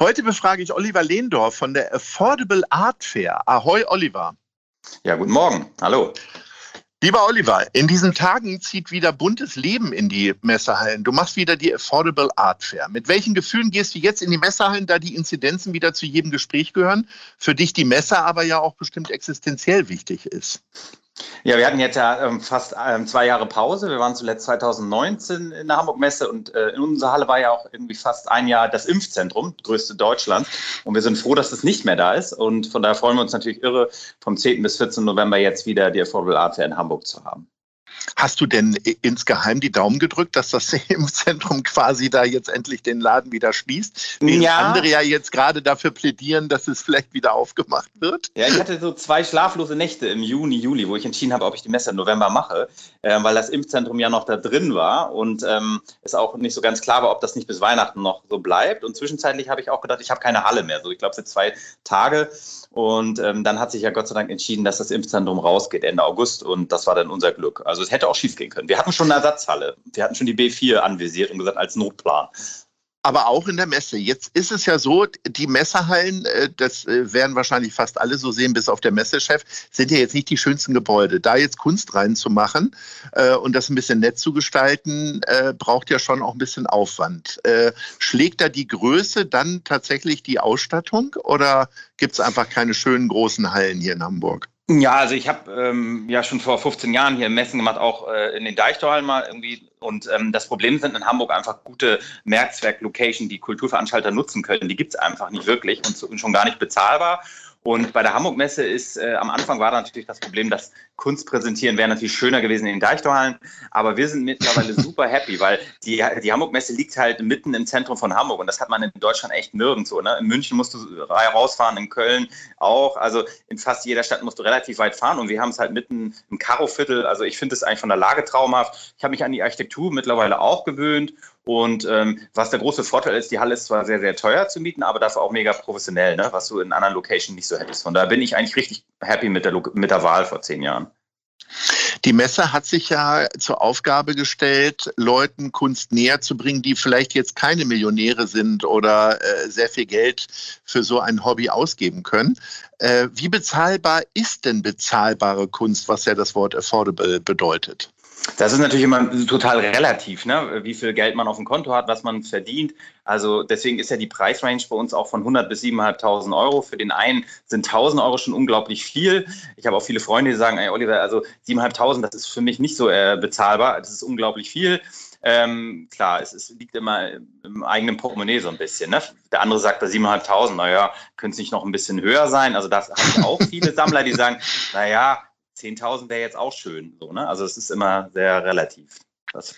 Heute befrage ich Oliver Lehndorf von der Affordable Art Fair. Ahoi, Oliver. Ja, guten Morgen. Hallo. Lieber Oliver, in diesen Tagen zieht wieder buntes Leben in die Messehallen. Du machst wieder die Affordable Art Fair. Mit welchen Gefühlen gehst du jetzt in die Messehallen, da die Inzidenzen wieder zu jedem Gespräch gehören? Für dich die Messe aber ja auch bestimmt existenziell wichtig ist. Ja, wir hatten jetzt ja ähm, fast ähm, zwei Jahre Pause. Wir waren zuletzt 2019 in der Hamburg-Messe und äh, in unserer Halle war ja auch irgendwie fast ein Jahr das Impfzentrum, größte Deutschlands. Und wir sind froh, dass das nicht mehr da ist. Und von daher freuen wir uns natürlich irre, vom 10. bis 14. November jetzt wieder die Affordable Art Fair in Hamburg zu haben. Hast du denn insgeheim die Daumen gedrückt, dass das Impfzentrum quasi da jetzt endlich den Laden wieder schließt? Während ja. andere ja jetzt gerade dafür plädieren, dass es vielleicht wieder aufgemacht wird. Ja, ich hatte so zwei schlaflose Nächte im Juni, Juli, wo ich entschieden habe, ob ich die Messe im November mache, äh, weil das Impfzentrum ja noch da drin war und ähm, es auch nicht so ganz klar war, ob das nicht bis Weihnachten noch so bleibt. Und zwischenzeitlich habe ich auch gedacht, ich habe keine Halle mehr. So, ich glaube, es sind zwei Tage. Und ähm, dann hat sich ja Gott sei Dank entschieden, dass das Impfzentrum rausgeht Ende August und das war dann unser Glück. Also es hätte auch schief gehen können. Wir hatten schon eine Ersatzhalle. Wir hatten schon die B4 anvisiert und gesagt als Notplan aber auch in der Messe. Jetzt ist es ja so, die Messehallen, äh, das äh, werden wahrscheinlich fast alle so sehen, bis auf der Messechef, sind ja jetzt nicht die schönsten Gebäude. Da jetzt Kunst reinzumachen äh, und das ein bisschen nett zu gestalten, braucht ja schon auch ein bisschen Aufwand. Schlägt da die Größe dann tatsächlich die Ausstattung oder gibt es einfach keine schönen großen Hallen hier in Hamburg? Ja, also ich habe ähm, ja schon vor 15 Jahren hier Messen gemacht, auch äh, in den Deichtorhallen mal irgendwie. Und ähm, das Problem sind in Hamburg einfach gute Mehrzweck-Location, die Kulturveranstalter nutzen können. Die gibt es einfach nicht wirklich und schon gar nicht bezahlbar. Und bei der Hamburg-Messe ist, äh, am Anfang war da natürlich das Problem, dass Kunst präsentieren wäre natürlich schöner gewesen in den Deichtorhallen. Aber wir sind mittlerweile super happy, weil die, die Hamburg-Messe liegt halt mitten im Zentrum von Hamburg. Und das hat man in Deutschland echt nirgendwo. Ne? In München musst du rausfahren, in Köln auch. Also in fast jeder Stadt musst du relativ weit fahren. Und wir haben es halt mitten im Karo-Viertel. Also ich finde es eigentlich von der Lage traumhaft. Ich habe mich an die Architektur mittlerweile auch gewöhnt. Und ähm, was der große Vorteil ist, die Halle ist zwar sehr, sehr teuer zu mieten, aber dafür auch mega professionell, ne? was du in anderen Locations nicht so hättest. Von daher bin ich eigentlich richtig happy mit der, mit der Wahl vor zehn Jahren. Die Messe hat sich ja zur Aufgabe gestellt, Leuten Kunst näher zu bringen, die vielleicht jetzt keine Millionäre sind oder äh, sehr viel Geld für so ein Hobby ausgeben können. Äh, wie bezahlbar ist denn bezahlbare Kunst, was ja das Wort affordable bedeutet? Das ist natürlich immer total relativ, ne? wie viel Geld man auf dem Konto hat, was man verdient. Also deswegen ist ja die Preisrange bei uns auch von 100 bis 7.500 Euro. Für den einen sind 1.000 Euro schon unglaublich viel. Ich habe auch viele Freunde, die sagen, ey Oliver, also 7.500, das ist für mich nicht so äh, bezahlbar. Das ist unglaublich viel. Ähm, klar, es, es, liegt immer im eigenen Portemonnaie so ein bisschen. Ne? Der andere sagt bei 7.500, naja, könnte es nicht noch ein bisschen höher sein? Also das haben auch viele Sammler, die sagen, naja, 10.000 wäre jetzt auch schön. So, ne? Also es ist immer sehr relativ. Das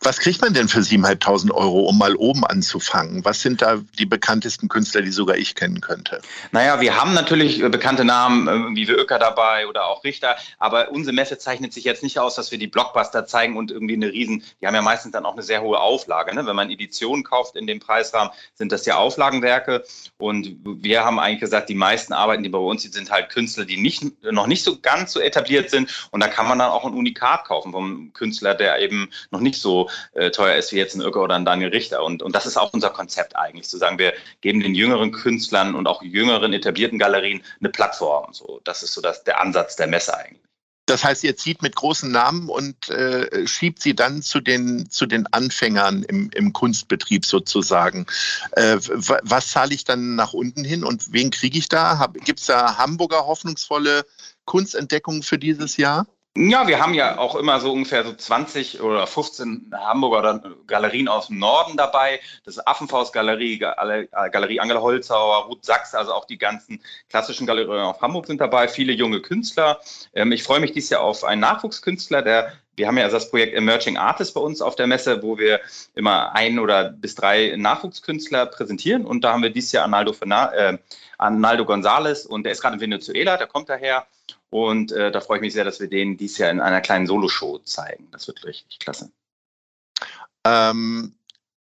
Was kriegt man denn für 7.500 Euro, um mal oben anzufangen? Was sind da die bekanntesten Künstler, die sogar ich kennen könnte? Naja, wir haben natürlich äh, bekannte Namen äh, wie Öcker dabei oder auch Richter, aber unsere Messe zeichnet sich jetzt nicht aus, dass wir die Blockbuster zeigen und irgendwie eine riesen, die haben ja meistens dann auch eine sehr hohe Auflage. Ne? Wenn man Editionen kauft in dem Preisrahmen, sind das ja Auflagenwerke und wir haben eigentlich gesagt, die meisten Arbeiten, die bei uns sind, sind halt Künstler, die nicht, noch nicht so ganz so etabliert sind und da kann man dann auch ein Unikat kaufen vom Künstler, der eben noch nicht so äh, teuer ist wie jetzt ein Öcker oder ein Daniel Richter. Und, und das ist auch unser Konzept eigentlich, zu sagen, wir geben den jüngeren Künstlern und auch jüngeren etablierten Galerien eine Plattform. So, das ist so das, der Ansatz der Messe eigentlich. Das heißt, ihr zieht mit großen Namen und äh, schiebt sie dann zu den, zu den Anfängern im, im Kunstbetrieb sozusagen. Äh, was zahle ich dann nach unten hin und wen kriege ich da? Gibt es da Hamburger hoffnungsvolle Kunstentdeckungen für dieses Jahr? Ja, wir haben ja auch immer so ungefähr so 20 oder 15 Hamburger Galerien aus dem Norden dabei. Das ist Affenfaust-Galerie, Galerie Angela Holzhauer, Ruth Sachs, also auch die ganzen klassischen Galerien auf Hamburg sind dabei, viele junge Künstler. Ähm, ich freue mich dieses Jahr auf einen Nachwuchskünstler, der wir haben ja das Projekt Emerging Artists bei uns auf der Messe, wo wir immer ein oder bis drei Nachwuchskünstler präsentieren. Und da haben wir dieses Jahr Arnaldo, äh, Arnaldo González und der ist gerade in Venezuela, der kommt daher. Und äh, da freue ich mich sehr, dass wir den dieses Jahr in einer kleinen Soloshow zeigen. Das wird richtig klasse. Ähm,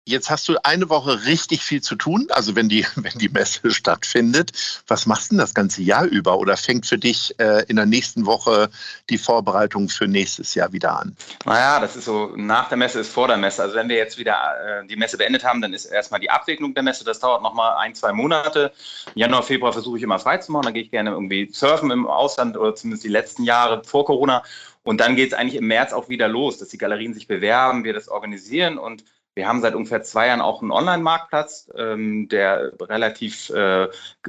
Jetzt hast du eine Woche richtig viel zu tun, also wenn die, wenn die Messe stattfindet. Was machst du denn das ganze Jahr über oder fängt für dich äh, in der nächsten Woche die Vorbereitung für nächstes Jahr wieder an? Naja, das ist so, nach der Messe ist vor der Messe. Also wenn wir jetzt wieder äh, die Messe beendet haben, dann ist erstmal die Abwicklung der Messe. Das dauert nochmal ein, zwei Monate. Januar, Februar versuche ich immer frei zu machen. Dann gehe ich gerne irgendwie surfen im Ausland oder zumindest die letzten Jahre vor Corona. Und dann geht es eigentlich im März auch wieder los, dass die Galerien sich bewerben, wir das organisieren und wir haben seit ungefähr zwei Jahren auch einen Online-Marktplatz, ähm, der relativ, äh,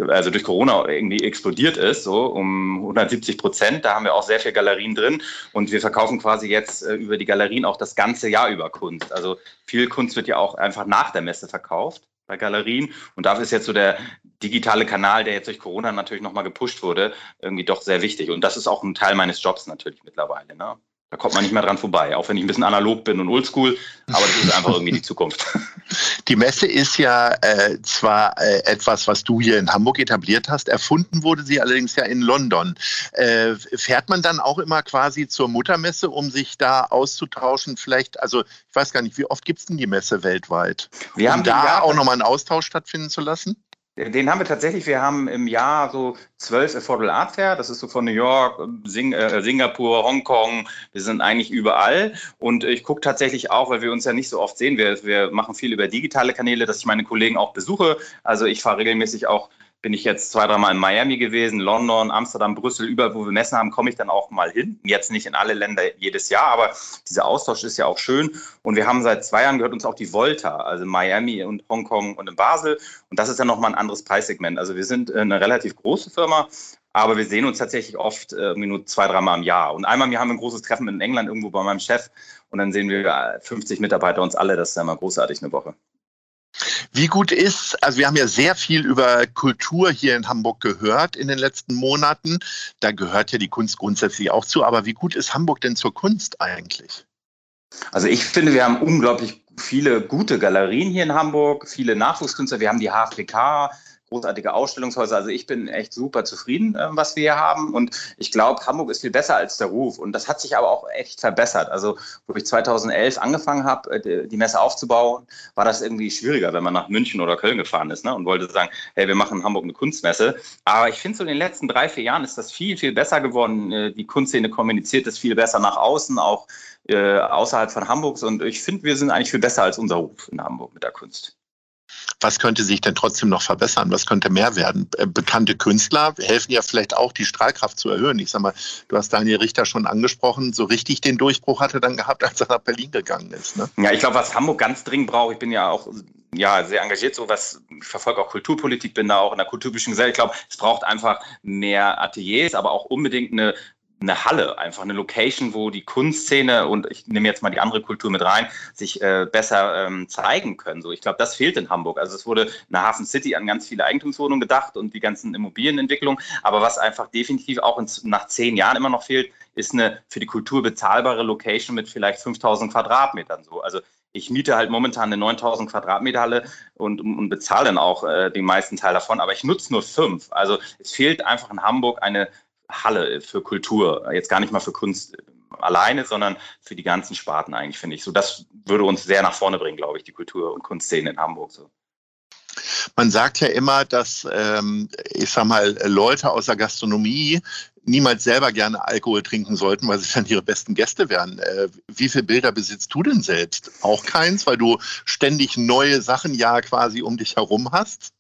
also durch Corona irgendwie explodiert ist, so um 170 Prozent. Da haben wir auch sehr viele Galerien drin und wir verkaufen quasi jetzt äh, über die Galerien auch das ganze Jahr über Kunst. Also viel Kunst wird ja auch einfach nach der Messe verkauft bei Galerien und dafür ist jetzt so der digitale Kanal, der jetzt durch Corona natürlich nochmal gepusht wurde, irgendwie doch sehr wichtig. Und das ist auch ein Teil meines Jobs natürlich mittlerweile. Ne? Da kommt man nicht mehr dran vorbei, auch wenn ich ein bisschen analog bin und oldschool, aber das ist einfach irgendwie die Zukunft. Die Messe ist ja äh, zwar äh, etwas, was du hier in Hamburg etabliert hast, erfunden wurde sie allerdings ja in London. Äh, fährt man dann auch immer quasi zur Muttermesse, um sich da auszutauschen? Vielleicht, also ich weiß gar nicht, wie oft gibt es denn die Messe weltweit? Wir um haben da auch nochmal einen Austausch stattfinden zu lassen? Den haben wir tatsächlich, wir haben im Jahr so zwölf Affordable Art Fair, das ist so von New York, Sing äh, Singapur, Hongkong, wir sind eigentlich überall. Und ich gucke tatsächlich auch, weil wir uns ja nicht so oft sehen, wir, wir machen viel über digitale Kanäle, dass ich meine Kollegen auch besuche, also ich fahre regelmäßig auch bin ich jetzt zwei, dreimal in Miami gewesen, London, Amsterdam, Brüssel, überall, wo wir Messen haben, komme ich dann auch mal hin. Jetzt nicht in alle Länder jedes Jahr, aber dieser Austausch ist ja auch schön. Und wir haben seit zwei Jahren gehört uns auch die Volta, also Miami und Hongkong und in Basel. Und das ist ja nochmal ein anderes Preissegment. Also wir sind eine relativ große Firma, aber wir sehen uns tatsächlich oft äh, nur zwei, dreimal im Jahr. Und einmal Jahr haben wir ein großes Treffen in England irgendwo bei meinem Chef und dann sehen wir 50 Mitarbeiter uns alle. Das ist ja immer großartig eine Woche. Wie gut ist, also wir haben ja sehr viel über Kultur hier in Hamburg gehört in den letzten Monaten. Da gehört ja die Kunst grundsätzlich auch zu. Aber wie gut ist Hamburg denn zur Kunst eigentlich? Also ich finde, wir haben unglaublich viele gute Galerien hier in Hamburg, viele Nachwuchskünstler. Wir haben die HFPK, großartige Ausstellungshäuser. Also ich bin echt super zufrieden, äh, was wir hier haben. Und ich glaube, Hamburg ist viel besser als der Ruf. Und das hat sich aber auch echt verbessert. Also, wo ich 2011 angefangen habe, äh, die Messe aufzubauen, war das irgendwie schwieriger, wenn man nach München oder Köln gefahren ist ne? und wollte sagen, hey, wir machen in Hamburg eine Kunstmesse. Aber ich finde, so in den letzten drei, vier Jahren ist das viel, viel besser geworden. Äh, die Kunstszene kommuniziert das viel besser nach außen, auch äh, außerhalb von Hamburgs. Und ich finde, wir sind eigentlich viel besser als unser Ruf in Hamburg mit der Kunst was könnte sich denn trotzdem noch verbessern? Was könnte mehr werden? Äh, bekannte Künstler helfen ja vielleicht auch, die Strahlkraft zu erhöhen. Ich sag mal, du hast Daniel Richter schon angesprochen, so richtig den Durchbruch hatte dann gehabt, als er nach Berlin gegangen ist. Ne? Ja, ich glaube, was Hamburg ganz dringend braucht, ich bin ja auch ja, sehr engagiert, so was, ich verfolge auch Kulturpolitik, bin da auch in der kulturpolitischen Gesellschaft. Ich glaube, es braucht einfach mehr Ateliers, aber auch unbedingt eine eine Halle, einfach eine Location, wo die Kunstszene und ich nehme jetzt mal die andere Kultur mit rein, sich äh, besser ähm, zeigen können. So, ich glaube, das fehlt in Hamburg. Also es wurde in Hafen City an ganz viele Eigentumswohnungen gedacht und die ganzen Immobilienentwicklungen. Aber was einfach definitiv auch in, nach zehn Jahren immer noch fehlt, ist eine für die Kultur bezahlbare Location mit vielleicht 5000 Quadratmetern. So, also ich miete halt momentan eine 9000 Quadratmeter Halle und, und bezahle dann auch äh, den meisten Teil davon, aber ich nutze nur fünf. Also es fehlt einfach in Hamburg eine Halle für Kultur, jetzt gar nicht mal für Kunst alleine, sondern für die ganzen Sparten eigentlich, finde ich. So, das würde uns sehr nach vorne bringen, glaube ich, die Kultur- und Kunstszene in Hamburg. So. Man sagt ja immer, dass, ähm, ich sag mal, Leute aus der Gastronomie niemals selber gerne Alkohol trinken sollten, weil sie dann ihre besten Gäste wären. Äh, wie viele Bilder besitzt du denn selbst? Auch keins, weil du ständig neue Sachen ja quasi um dich herum hast?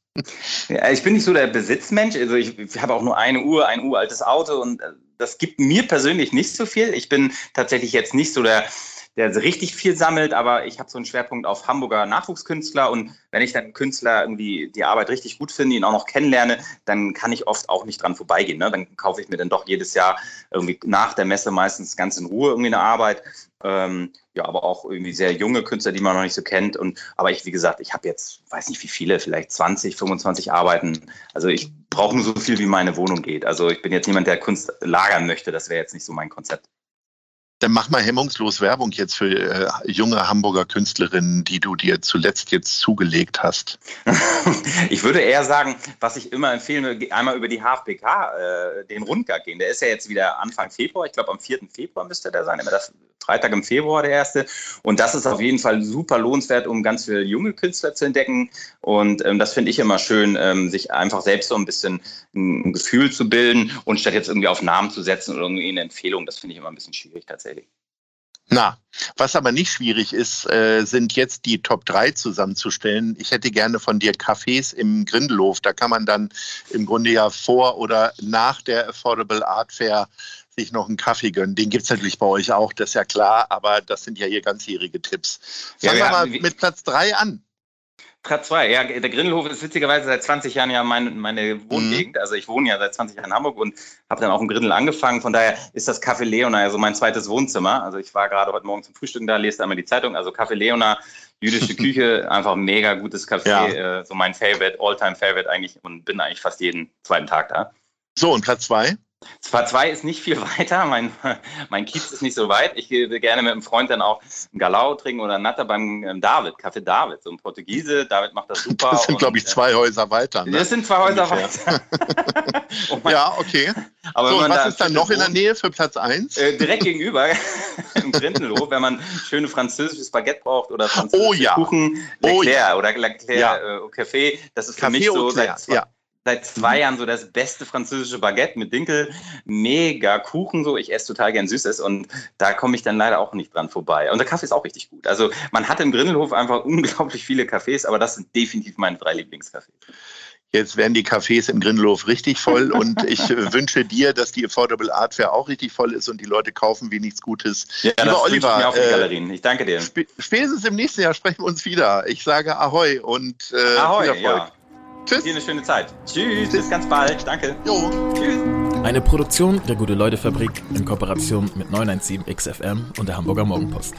Ja, ich bin nicht so der Besitzmensch. Also ich, ich habe auch nur eine Uhr, ein uraltes Auto und äh, das gibt mir persönlich nicht so viel. Ich bin tatsächlich jetzt nicht so der der richtig viel sammelt, aber ich habe so einen Schwerpunkt auf Hamburger Nachwuchskünstler und wenn ich dann Künstler irgendwie die Arbeit richtig gut finde, ihn auch noch kennenlerne, dann kann ich oft auch nicht dran vorbeigehen. Ne? Dann kaufe ich mir dann doch jedes Jahr irgendwie nach der Messe meistens ganz in Ruhe irgendwie eine Arbeit. Ähm, ja, aber auch irgendwie sehr junge Künstler, die man noch nicht so kennt. Und aber ich, wie gesagt, ich habe jetzt, weiß nicht wie viele, vielleicht 20, 25 Arbeiten. Also ich brauche nur so viel, wie meine Wohnung geht. Also ich bin jetzt niemand, der Kunst lagern möchte. Das wäre jetzt nicht so mein Konzept. Dann mach mal hemmungslos Werbung jetzt für äh, junge Hamburger Künstlerinnen, die du dir zuletzt jetzt zugelegt hast. ich würde eher sagen, was ich immer empfehlen würde, einmal über die HFBK, äh, den Rundgang gehen. Der ist ja jetzt wieder Anfang Februar. Ich glaube, am 4. Februar müsste der sein. Immer das Freitag im Februar der erste. Und das ist auf jeden Fall super lohnenswert, um ganz viele junge Künstler zu entdecken. Und ähm, das finde ich immer schön, ähm, sich einfach selbst so ein bisschen ein, Gefühl zu bilden und statt jetzt irgendwie auf Namen zu setzen oder irgendwie eine Empfehlung, das finde ich immer ein bisschen schwierig tatsächlich. Na, was aber nicht schwierig ist, äh, sind jetzt die Top 3 zusammenzustellen. Ich hätte gerne von dir Cafés im Grindelhof. Da kann man dann im Grunde ja vor oder nach der Affordable Art Fair sich noch einen Kaffee gönnen. Den gibt es natürlich bei euch auch, das ist ja klar, aber das sind ja hier ganzjährige Tipps. Fangen ja, wir mal mit Platz 3 an. Platz 2, ja, der Grindelhof ist witzigerweise seit 20 Jahren ja mein, meine Wohngegend. Mhm. Also ich wohne ja seit 20 Jahren in Hamburg und habe dann auch im Grindel angefangen. Von daher ist das Café Leona ja so mein zweites Wohnzimmer. Also ich war gerade heute Morgen zum Frühstück da, lese einmal die Zeitung. Also Café Leona, jüdische Küche, einfach mega gutes Café. Ja. Äh, so mein Favorite, Alltime Favorite eigentlich und bin eigentlich fast jeden zweiten Tag da. So, und Platz 2? Zwar zwei ist nicht viel weiter, mein, mein Kiez ist nicht so weit. Ich gehe gerne mit einem Freund dann auch einen Galau trinken oder einen Natter beim ähm, David, Café David, so ein Portugiese. David macht das super. Das sind, glaube ich, zwei äh, Häuser weiter. Ne? Das sind zwei Häuser Ungefähr. weiter. man, ja, okay. Aber so, was da ist dann noch in der Nähe für Platz 1? Äh, direkt gegenüber, im Grindelhof, wenn man schöne französisches Baguette braucht oder französische oh, ja. Kuchen, Leclerc oh, ja. oder Leclerc ja. äh, Café. Das ist für Café mich so seit zwei, ja seit zwei Jahren so das beste französische Baguette mit Dinkel. Mega Kuchen so. Ich esse total gern Süßes und da komme ich dann leider auch nicht dran vorbei. Und der Kaffee ist auch richtig gut. Also man hat im Grindelhof einfach unglaublich viele Cafés, aber das sind definitiv meine drei Lieblingscafés. Jetzt werden die Cafés im Grindelhof richtig voll und ich wünsche dir, dass die Affordable Art Fair auch richtig voll ist und die Leute kaufen wie nichts Gutes. Ja, Lieber das Oliver, mir auf die äh, Galerien. Ich danke dir. spätestens im nächsten Jahr sprechen wir uns wieder. Ich sage Ahoi und äh, Ahoi, viel Erfolg. Ja. Tschüss. Dir eine schöne Zeit. Tschüss, bis ganz bald. Danke. Jo. Tschüss. Eine Produktion der Gute-Leute-Fabrik in Kooperation mit 917 XFM und der Hamburger Morgenpost.